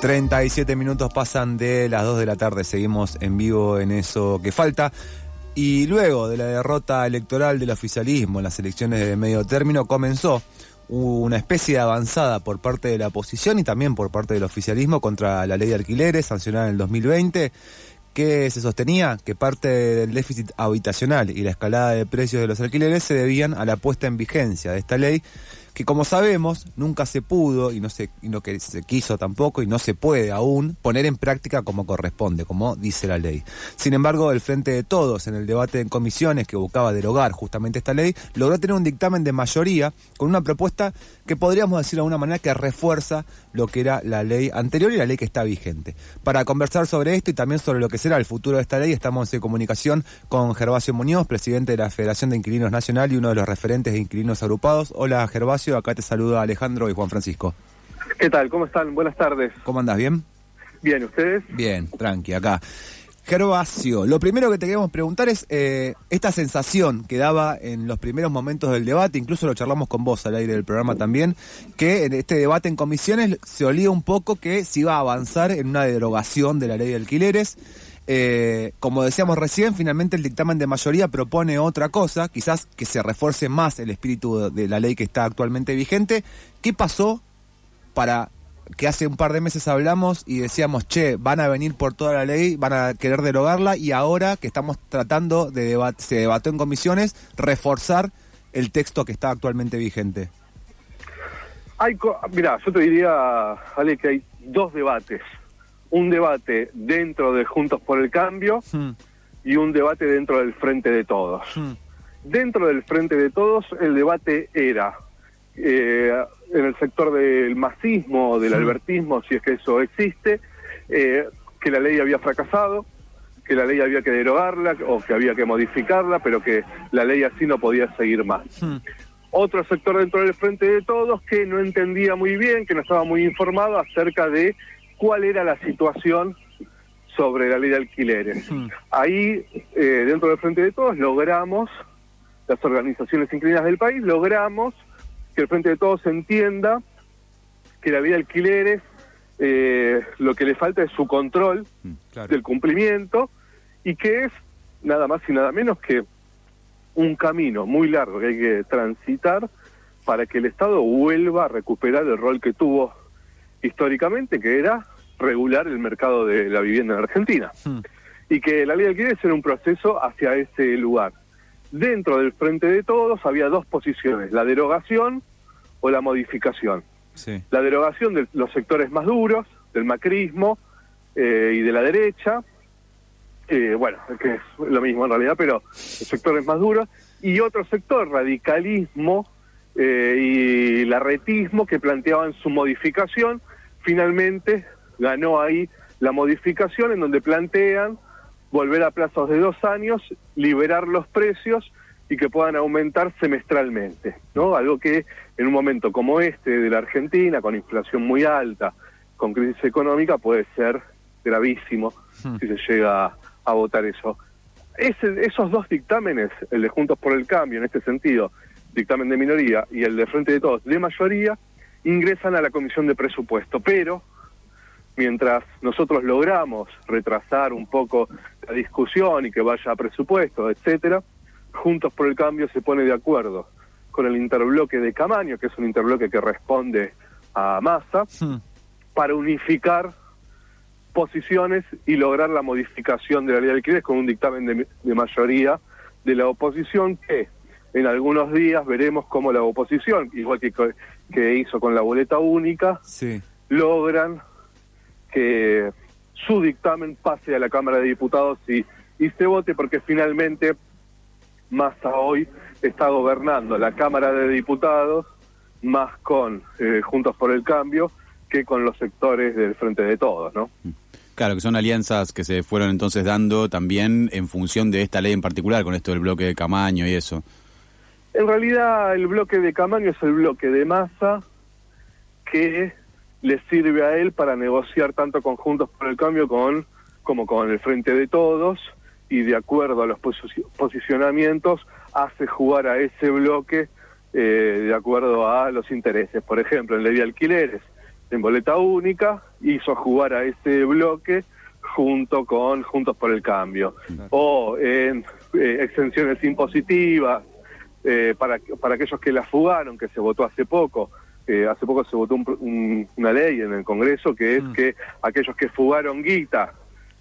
37 minutos pasan de las 2 de la tarde, seguimos en vivo en eso que falta. Y luego de la derrota electoral del oficialismo en las elecciones de medio término, comenzó una especie de avanzada por parte de la oposición y también por parte del oficialismo contra la ley de alquileres sancionada en el 2020 que se sostenía que parte del déficit habitacional y la escalada de precios de los alquileres se debían a la puesta en vigencia de esta ley que como sabemos nunca se pudo y no se y no que se quiso tampoco y no se puede aún poner en práctica como corresponde, como dice la ley. Sin embargo, el Frente de Todos en el debate en comisiones que buscaba derogar justamente esta ley, logró tener un dictamen de mayoría con una propuesta que podríamos decir de alguna manera que refuerza lo que era la ley anterior y la ley que está vigente. Para conversar sobre esto y también sobre lo que será el futuro de esta ley, estamos en comunicación con Gervasio Muñoz, presidente de la Federación de Inquilinos Nacional y uno de los referentes de inquilinos agrupados. Hola Gervasio acá te saluda Alejandro y Juan Francisco. ¿Qué tal? ¿Cómo están? Buenas tardes. ¿Cómo andas? ¿Bien? Bien, ¿ustedes? Bien, tranqui, acá. Gervasio, lo primero que te queremos preguntar es eh, esta sensación que daba en los primeros momentos del debate, incluso lo charlamos con vos al aire del programa también, que en este debate en comisiones se olía un poco que se iba a avanzar en una derogación de la ley de alquileres. Eh, como decíamos recién, finalmente el dictamen de mayoría propone otra cosa, quizás que se refuerce más el espíritu de la ley que está actualmente vigente. ¿Qué pasó para que hace un par de meses hablamos y decíamos, che, van a venir por toda la ley, van a querer derogarla y ahora que estamos tratando de debate, se debatió en comisiones, reforzar el texto que está actualmente vigente? Hay, mira, yo te diría, Ale, que hay dos debates un debate dentro de Juntos por el Cambio hmm. y un debate dentro del Frente de Todos. Hmm. Dentro del Frente de Todos el debate era eh, en el sector del masismo, del hmm. albertismo, si es que eso existe, eh, que la ley había fracasado, que la ley había que derogarla o que había que modificarla, pero que la ley así no podía seguir más. Otro sector dentro del Frente de Todos que no entendía muy bien, que no estaba muy informado acerca de cuál era la situación sobre la ley de alquileres. Ahí, eh, dentro del Frente de Todos, logramos, las organizaciones inclinadas del país, logramos que el Frente de Todos entienda que la ley de alquileres, eh, lo que le falta es su control hmm, del cumplimiento y que es nada más y nada menos que un camino muy largo que hay que transitar para que el Estado vuelva a recuperar el rol que tuvo históricamente, que era regular el mercado de la vivienda en Argentina. Hmm. Y que la ley de alquileres era un proceso hacia ese lugar. Dentro del frente de todos había dos posiciones, la derogación o la modificación. La derogación de los sectores más duros, del macrismo eh, y de la derecha, eh, bueno, que es lo mismo en realidad, pero los sectores más duros, y otro sector, radicalismo eh, y larretismo, que planteaban su modificación, finalmente ganó ahí la modificación en donde plantean volver a plazos de dos años, liberar los precios y que puedan aumentar semestralmente, ¿no? Algo que en un momento como este de la Argentina, con inflación muy alta, con crisis económica, puede ser gravísimo hmm. si se llega a votar eso. esos dos dictámenes, el de Juntos por el Cambio en este sentido, dictamen de minoría, y el de Frente de Todos de mayoría, ingresan a la Comisión de Presupuesto, pero mientras nosotros logramos retrasar un poco la discusión y que vaya a presupuesto, etcétera, Juntos por el Cambio se pone de acuerdo con el interbloque de Camaño, que es un interbloque que responde a Massa, para unificar posiciones y lograr la modificación de la ley de alquileres con un dictamen de, mayoría de la oposición que en algunos días veremos cómo la oposición, igual que, que hizo con la boleta única, logran que su dictamen pase a la Cámara de Diputados y, y se vote porque finalmente Massa hoy está gobernando la Cámara de Diputados más con eh, Juntos por el Cambio que con los sectores del Frente de Todos, ¿no? Claro, que son alianzas que se fueron entonces dando también en función de esta ley en particular, con esto del bloque de Camaño y eso. En realidad el bloque de Camaño es el bloque de Massa que le sirve a él para negociar tanto conjuntos por el cambio con como con el frente de todos y de acuerdo a los posicionamientos hace jugar a ese bloque eh, de acuerdo a los intereses. Por ejemplo, en ley de alquileres en boleta única, hizo jugar a ese bloque junto con Juntos por el Cambio, o en eh, exenciones impositivas eh, para, para aquellos que la fugaron, que se votó hace poco. Eh, hace poco se votó una ley en el Congreso que es mm. que aquellos que fugaron guita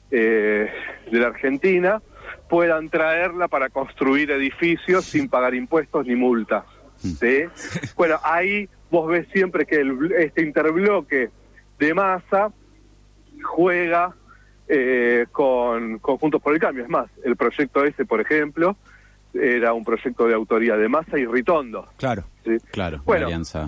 de la Argentina puedan traerla para construir edificios sin pagar impuestos ni multas. Mm. ¿sí? Bueno, ahí vos ves siempre que este interbloque de masa juega eh, con, Juntos por el Cambio. Es más, el proyecto ese, por ejemplo, era un proyecto de autoría de Massa y Ritondo. Claro, ¿sí? claro, bueno, alianza.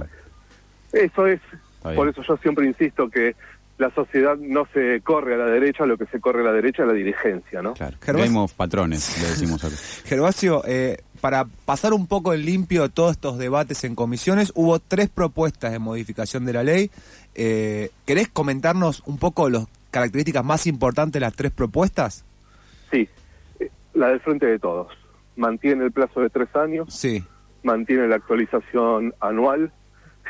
Eso es, por eso yo siempre insisto que la sociedad no se corre a la derecha, lo que se corre a la derecha es la dirigencia, ¿no? Claro, Gervasio, patrones, le decimos acá. Gervasio, eh, para pasar un poco en limpio todos estos debates en comisiones, hubo tres propuestas de modificación de la ley. Eh, ¿Querés comentarnos un poco las características más importantes de las tres propuestas? Sí, eh, la del frente de todos. Mantiene el plazo de tres años. Sí. Mantiene la actualización anual.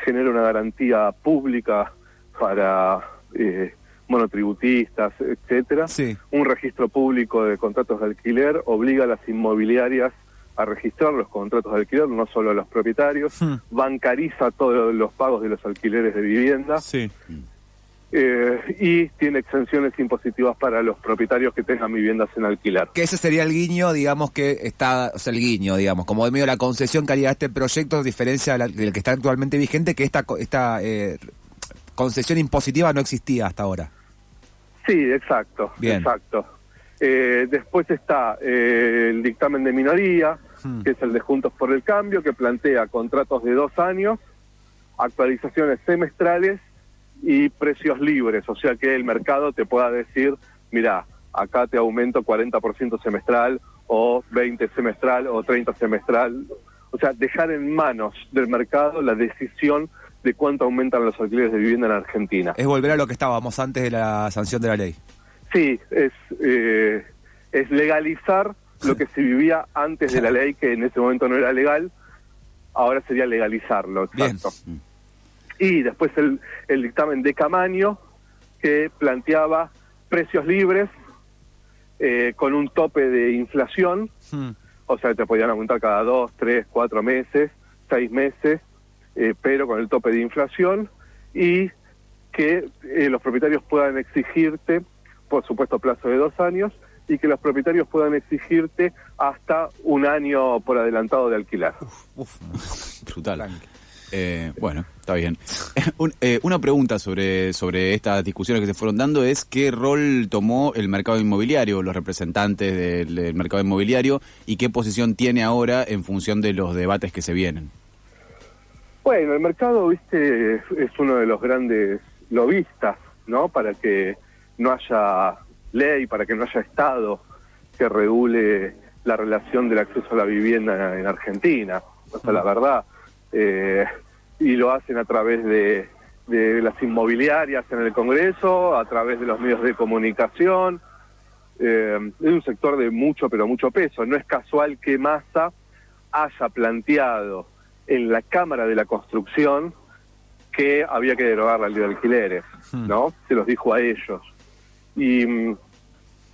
Genera una garantía pública para eh, monotributistas, etcétera. Un registro público de contratos de alquiler obliga a las inmobiliarias a registrar los contratos de alquiler, no solo a los propietarios, hmm. bancariza todos los pagos de los alquileres de vivienda. Eh, y tiene exenciones impositivas para los propietarios que tengan viviendas en alquiler. Que ese sería el guiño, digamos, que está, o sea, el guiño, digamos, como de medio la concesión que haría este proyecto, a diferencia del que está actualmente vigente, que esta, esta eh, concesión impositiva no existía hasta ahora. Sí, exacto, exacto. Eh, después está eh, el dictamen de minoría, hmm. que es el de Juntos por el Cambio, que plantea contratos de dos años, actualizaciones semestrales y precios libres, o sea que el mercado te pueda decir, mira, acá te aumento 40% semestral o 20 semestral o 30 semestral, o sea, dejar en manos del mercado la decisión de cuánto aumentan los alquileres de vivienda en Argentina. Es volver a lo que estábamos antes de la sanción de la ley. Sí, es, eh, es legalizar lo que se vivía antes de la ley, que en ese momento no era legal, ahora sería legalizarlo, exacto. Y después el, el dictamen de Camaño, que planteaba precios libres eh, con un tope de inflación, hmm. o sea, te podían aumentar cada dos, tres, cuatro meses, seis meses, eh, pero con el tope de inflación y que eh, los propietarios puedan exigirte, por supuesto, plazo de dos años y que los propietarios puedan exigirte hasta un año por adelantado de alquilar. Uf, brutal. Eh, bueno, está bien. una pregunta sobre, sobre estas discusiones que se fueron dando es qué rol tomó el mercado inmobiliario, los representantes del mercado inmobiliario y qué posición tiene ahora en función de los debates que se vienen. Bueno, el mercado, viste, es uno de los grandes lobistas, ¿no? Para que no haya ley, para que no haya Estado que regule la relación del acceso a la vivienda en Argentina. O sea, la verdad. Eh, y lo hacen a través de, de, las inmobiliarias en el Congreso, a través de los medios de comunicación. Eh, es un sector de mucho, pero mucho peso. No es casual que Massa haya planteado en la Cámara de la Construcción que había que derogar la ley de alquileres, hmm. ¿no? Se los dijo a ellos. Y,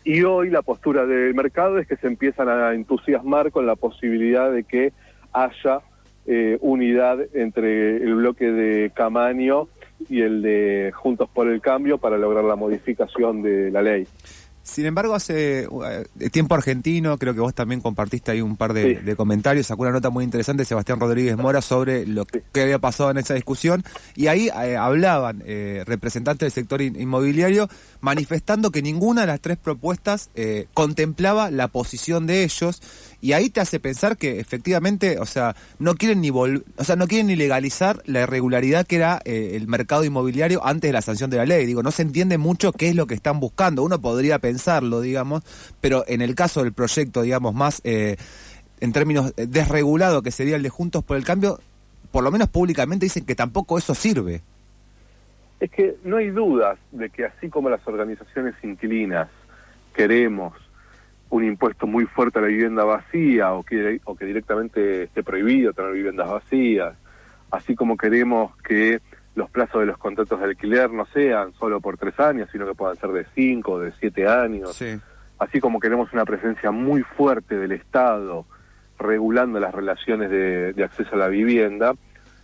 y hoy la postura del mercado es que se empiezan a entusiasmar con la posibilidad de que haya eh, unidad entre el bloque de Camaño y el de Juntos por el Cambio para lograr la modificación de la ley. Sin embargo, hace uh, tiempo argentino, creo que vos también compartiste ahí un par de, comentarios, sacó una nota muy interesante de Sebastián Rodríguez Mora sobre lo que había pasado en esa discusión, y ahí eh, hablaban eh, representantes del sector inmobiliario manifestando que ninguna de las tres propuestas eh, contemplaba la posición de ellos, y ahí te hace pensar que efectivamente, o sea, no quieren ni o sea, no quieren ni legalizar la irregularidad que era el mercado inmobiliario antes de la sanción de la ley. Digo, no se entiende mucho qué es lo que están buscando. Uno podría pensar pensarlo, digamos, pero en el caso del proyecto, digamos, más eh, en términos desregulado que sería el de Juntos por el Cambio, por lo menos públicamente dicen que tampoco eso sirve. Es que no hay dudas de que así como las organizaciones inquilinas queremos un impuesto muy fuerte a la vivienda vacía o que, o que directamente esté prohibido tener viviendas vacías, así como queremos que los plazos de los contratos de alquiler no sean solo por tres años, sino que puedan ser de cinco, de siete años. Así como queremos una presencia muy fuerte del Estado regulando las relaciones de, acceso a la vivienda,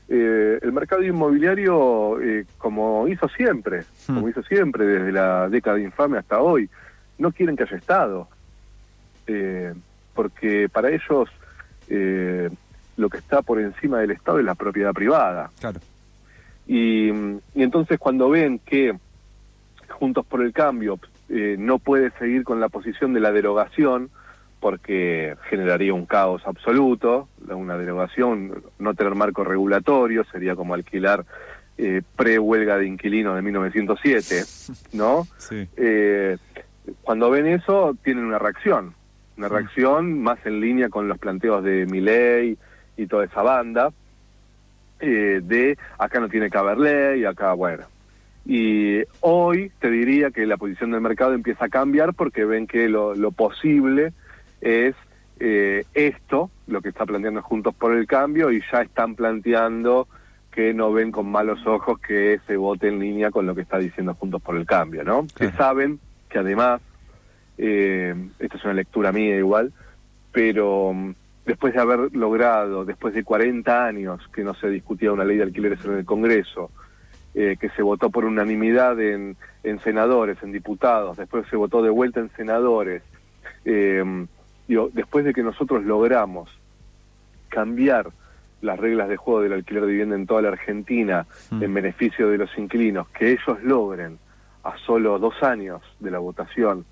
eh, el mercado inmobiliario, eh, como hizo siempre, hmm. como hizo siempre desde la década infame hasta hoy, no quieren que haya Estado, eh, porque para ellos lo que está por encima del Estado es la propiedad privada. Claro. Y, y entonces cuando ven que Juntos por el Cambio no puede seguir con la posición de la derogación, porque generaría un caos absoluto, una derogación, no tener marco regulatorio, sería como alquilar eh, pre-huelga de inquilinos de 1907, ¿no? Sí. Eh, cuando ven eso, tienen una reacción, una reacción más en línea con los planteos de Miley y toda esa banda, eh, de acá no tiene que haber ley, acá, bueno. Y hoy te diría que la posición del mercado empieza a cambiar porque ven que lo, lo posible es eh, esto, lo que está planteando Juntos por el Cambio, y ya están planteando que no ven con malos ojos que se vote en línea con lo que está diciendo Juntos por el Cambio, ¿no? Que saben que además, eh, esta es una lectura mía igual, pero después de haber logrado, después de 40 años que no se discutía una ley de alquileres en el Congreso, eh, que se votó por unanimidad en, en senadores, en diputados, después se votó de vuelta en senadores, eh, después de que nosotros logramos cambiar las reglas de juego del alquiler de vivienda en toda la Argentina mm. en beneficio de los inquilinos, que ellos logren a solo dos años de la votación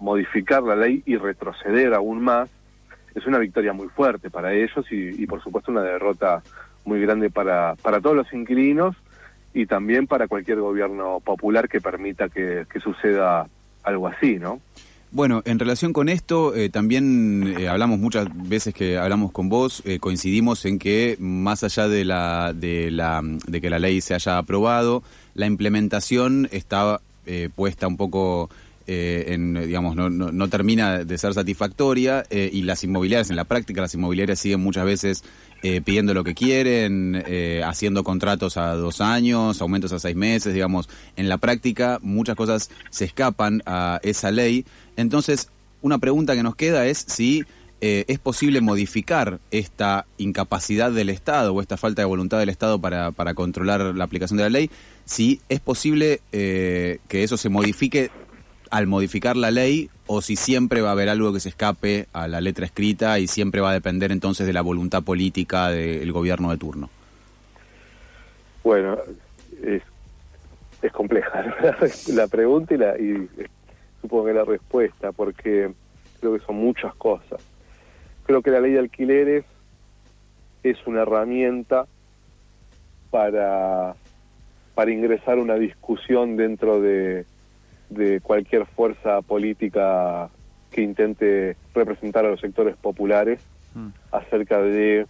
modificar la ley y retroceder aún más, es una victoria muy fuerte para ellos y, por supuesto una derrota muy grande para, para todos los inquilinos y también para cualquier gobierno popular que permita que, que suceda algo así, ¿no? Bueno, en relación con esto, eh, también eh, hablamos muchas veces que hablamos con vos, eh, coincidimos en que más allá de la, de la de que la ley se haya aprobado, la implementación está puesta un poco en, digamos, no, termina de ser satisfactoria y las inmobiliarias, en la práctica, las inmobiliarias siguen muchas veces pidiendo lo que quieren, haciendo contratos a dos años, aumentos a seis meses, digamos, en la práctica muchas cosas se escapan a esa ley. Entonces, una pregunta que nos queda es si eh, es posible modificar esta incapacidad del Estado o esta falta de voluntad del Estado para, para controlar la aplicación de la ley, si es posible eh, que eso se modifique al modificar la ley o si siempre va a haber algo que se escape a la letra escrita y siempre va a depender entonces de la voluntad política del gobierno de turno. Bueno, es, es compleja la, pregunta y, la, y supongo que la respuesta, porque creo que son muchas cosas. Creo que la ley de alquileres es una herramienta para, para ingresar una discusión dentro de, de cualquier fuerza política que intente representar a los sectores populares mm. acerca de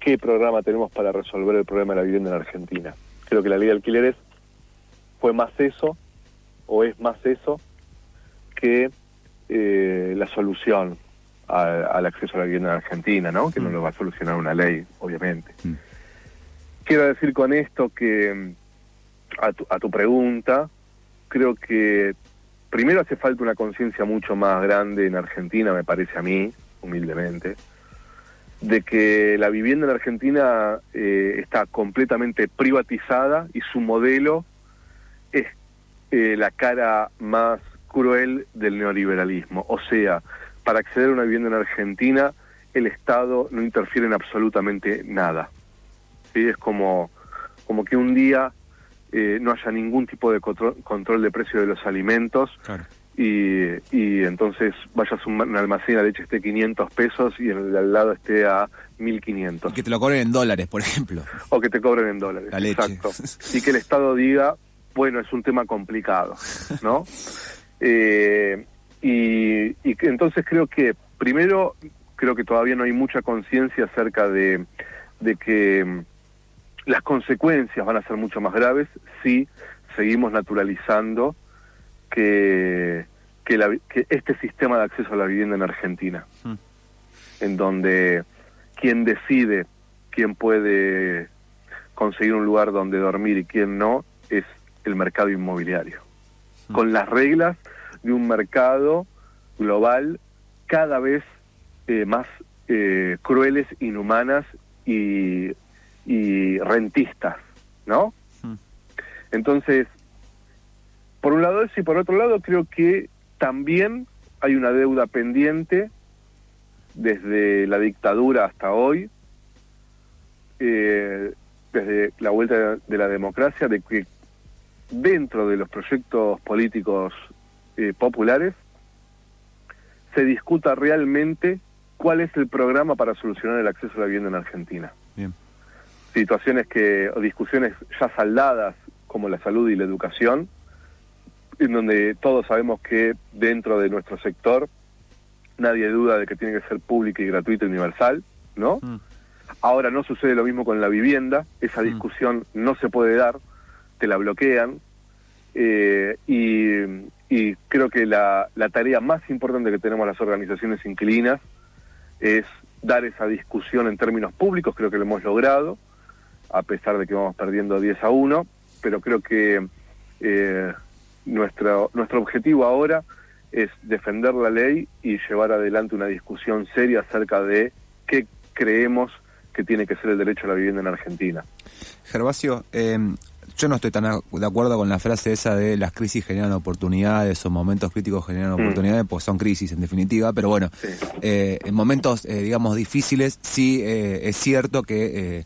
qué programa tenemos para resolver el problema de la vivienda en Argentina. Creo que la ley de alquileres fue más eso o es más eso que eh, la solución al acceso a la vivienda en Argentina, ¿no? Que no mm. lo va a solucionar una ley, obviamente. Mm. Quiero decir con esto que a tu, a tu pregunta, creo que primero hace falta una conciencia mucho más grande en Argentina, me parece a mí, humildemente, de que la vivienda en Argentina eh, está completamente privatizada y su modelo es eh, la cara más cruel del neoliberalismo. O sea, para acceder a una vivienda en Argentina, el Estado no interfiere en absolutamente nada. ¿Sí? Es como, como que un día eh, no haya ningún tipo de control, de precio de los alimentos y, y entonces vayas a un almacén a leche esté 500 pesos y el al lado esté a 1500. Y que te lo cobren en dólares, por ejemplo. O que te cobren en dólares. Exacto. y que el Estado diga, bueno, es un tema complicado, ¿no? eh, y, y, entonces creo que, primero, creo que todavía no hay mucha conciencia acerca de, de que las consecuencias van a ser mucho más graves si seguimos naturalizando que, que, la, que este sistema de acceso a la vivienda en Argentina, hmm. en donde quien decide quién puede conseguir un lugar donde dormir y quién no, es el mercado inmobiliario. Mm. Con las reglas de un mercado global cada vez eh, más eh, crueles, inhumanas y, y rentistas, ¿no? Mm. Entonces, por un lado eso y por otro lado creo que también hay una deuda pendiente desde la dictadura hasta hoy, eh, desde la vuelta de la democracia, de que dentro de los proyectos políticos eh, populares se discuta realmente cuál es el programa para solucionar el acceso a la vivienda en Argentina. Situaciones que, o discusiones ya saldadas como la salud y la educación, en donde todos sabemos que dentro de nuestro sector nadie duda de que tiene que ser pública y gratuita y universal, ¿no? Mm. Ahora no sucede lo mismo con la vivienda, esa mm. discusión no se puede dar, te la bloquean, eh, y, creo que la, la, tarea más importante que tenemos las organizaciones inquilinas es dar esa discusión en términos públicos, creo que lo hemos logrado, a pesar de que vamos perdiendo 10 a 1, pero creo que eh, nuestro, nuestro objetivo ahora es defender la ley y llevar adelante una discusión seria acerca de qué creemos que tiene que ser el derecho a la vivienda en Argentina. Gervasio, eh, yo no estoy tan de acuerdo con la frase esa de las crisis generan oportunidades o momentos críticos generan mm. oportunidades, pues son crisis en definitiva, pero bueno, eh, en momentos, eh, digamos, difíciles, sí es cierto que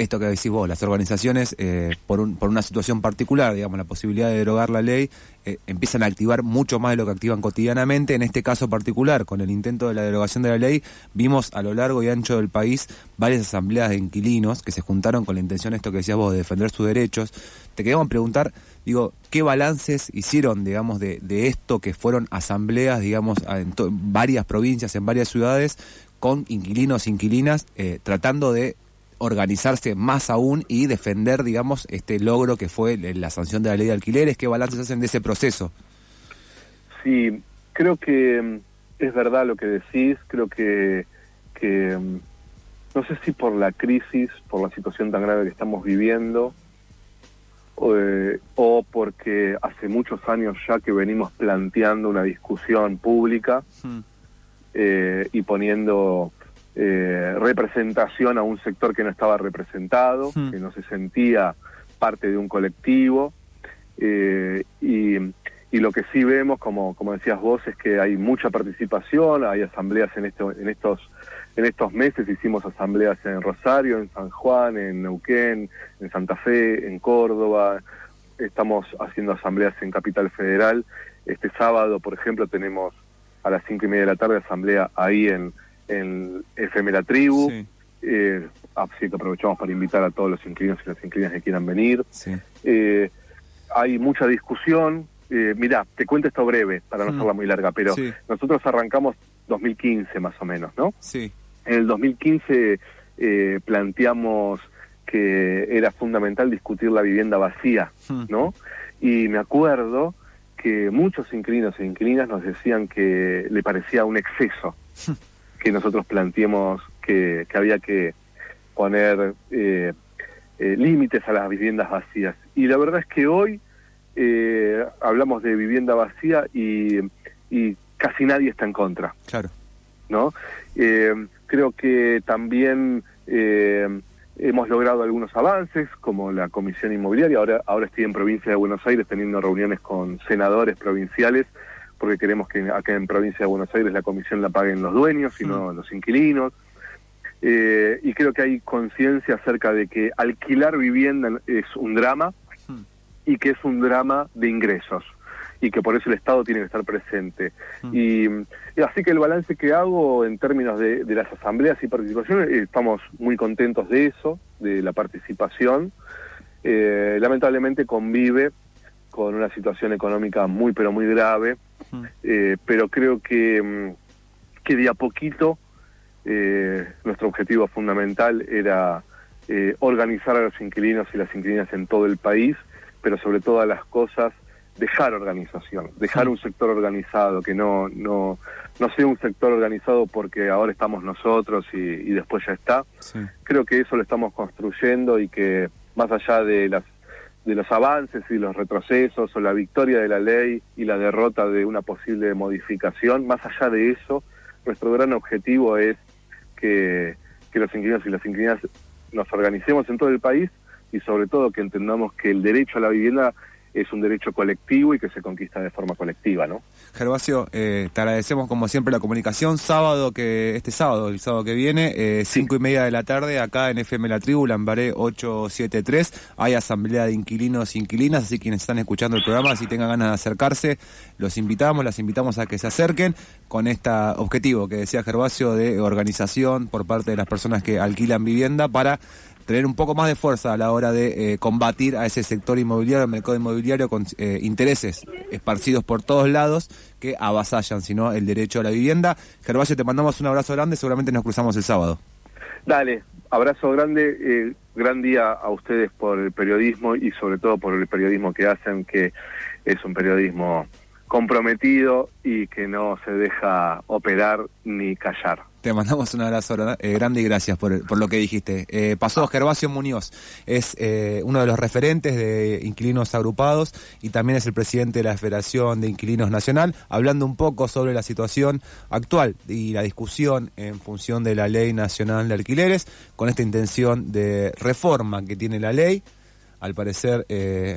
esto que decís vos, las organizaciones, eh, por, un, por una situación particular, digamos, la posibilidad de derogar la ley, eh, empiezan a activar mucho más de lo que activan cotidianamente. En este caso particular, con el intento de la derogación de la ley, vimos a lo largo y ancho del país varias asambleas de inquilinos que se juntaron con la intención, esto que decías vos, de defender sus derechos. Te queríamos preguntar, digo, ¿qué balances hicieron, digamos, de, de esto que fueron asambleas, digamos, en varias provincias, en varias ciudades, con inquilinos, inquilinas, eh, tratando de organizarse más aún y defender, digamos, este logro que fue la sanción de la ley de alquileres? ¿Qué balances hacen de ese proceso? Sí, creo que mm, es verdad lo que decís, creo que, que mm, no sé si por la crisis, por la situación tan grave que estamos viviendo, eh, o porque hace muchos años ya que venimos planteando una discusión pública hmm. eh, y poniendo eh, representación a un sector que no estaba representado, hmm. que no se sentía parte de un colectivo. Eh, y, lo que sí vemos, como, como decías vos, es que hay mucha participación, hay asambleas en, esto, en, estos, en estos meses, hicimos asambleas en Rosario, en San Juan, en Neuquén, en Santa Fe, en Córdoba, estamos haciendo asambleas en Capital Federal. Este sábado, por ejemplo, tenemos a las cinco y media de la tarde asamblea ahí en, en FM La Tribu. Eh, así que aprovechamos para invitar a todos los inquilinos y las inquilinas que quieran venir. Eh, hay mucha discusión. Eh, mirá, te cuento esto breve, para no mm. hacerla muy larga, pero nosotros arrancamos 2015 más o menos, ¿no? Sí. En el 2015 eh, planteamos que era fundamental discutir la vivienda vacía, mm. ¿no? Y me acuerdo que muchos inquilinos e inquilinas nos decían que le parecía un exceso. Que nosotros planteemos que, había que poner eh, eh, límites a las viviendas vacías. Y la verdad es que hoy eh, hablamos de vivienda vacía y, y, casi nadie está en contra. Claro. ¿No? creo que también hemos logrado algunos avances, como la Comisión Inmobiliaria. Ahora, ahora estoy en provincia de Buenos Aires teniendo reuniones con senadores provinciales porque queremos que acá en provincia de Buenos Aires la comisión la paguen los dueños y no mm. los inquilinos. Eh, y creo que hay conciencia acerca de que alquilar vivienda es un drama mm. y que es un drama de ingresos y que por eso el Estado tiene que estar presente. Mm. Y, así que el balance que hago en términos de, las asambleas y participación, eh, estamos muy contentos de eso, de la participación. Eh, lamentablemente convive con una situación económica muy pero muy grave, eh, pero creo que, mm, que de a poquito eh, nuestro objetivo fundamental era eh, organizar a los inquilinos y las inquilinas en todo el país, pero sobre todas las cosas dejar organización, dejar un sector organizado, que no, no, no sea un sector organizado porque ahora estamos nosotros y, después ya está. Creo que eso lo estamos construyendo y que más allá de las de los avances y los retrocesos o la victoria de la ley y la derrota de una posible modificación, más allá de eso, nuestro gran objetivo es que, que los inquilinos y las inquilinas nos organicemos en todo el país y sobre todo que entendamos que el derecho a la vivienda es un derecho colectivo y que se conquista de forma colectiva, ¿no? Gervasio, eh, te agradecemos como siempre la comunicación. Sábado que este sábado, el sábado que viene, eh, cinco y media de la tarde, acá en FM La Tribu, Lambaré 873, hay asamblea de inquilinos e inquilinas, así quienes están escuchando el programa, si tengan ganas de acercarse, los invitamos, las invitamos a que se acerquen con este objetivo que decía Gervasio de organización por parte de las personas que alquilan vivienda para tener un poco más de fuerza a la hora de eh, combatir a ese sector inmobiliario, el mercado inmobiliario con eh, intereses esparcidos por todos lados que avasallan, sino el derecho a la vivienda. Gervasio, te mandamos un abrazo grande, seguramente nos cruzamos el sábado. Dale, abrazo grande, eh, gran día a ustedes por el periodismo y sobre todo por el periodismo que hacen, que es un periodismo comprometido y que no se deja operar ni callar. Te mandamos un abrazo eh, grande y gracias por, por lo que dijiste. Eh, pasó Gervasio Muñoz, es eh, uno de los referentes de Inquilinos Agrupados y también es el presidente de la Federación de Inquilinos Nacional, hablando un poco sobre la situación actual y la discusión en función de la Ley Nacional de Alquileres, con esta intención de reforma que tiene la ley. Al parecer,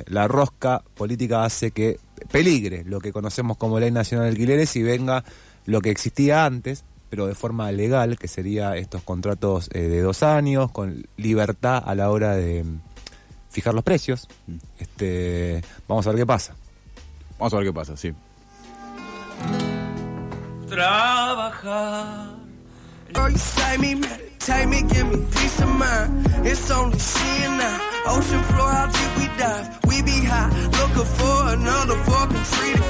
la rosca política hace que peligre lo que conocemos como Ley Nacional de Alquileres y venga lo que existía antes, pero de forma legal, que sería estos contratos eh, de dos años, con libertad a la hora de mm, fijar los precios. Mm. Este, vamos a ver qué pasa. Vamos a ver qué pasa, sí. Trabajar. Take me, give me peace of mind. It's only she and I. Ocean floor, how deep we dive. We be high, looking for another fucking freedom.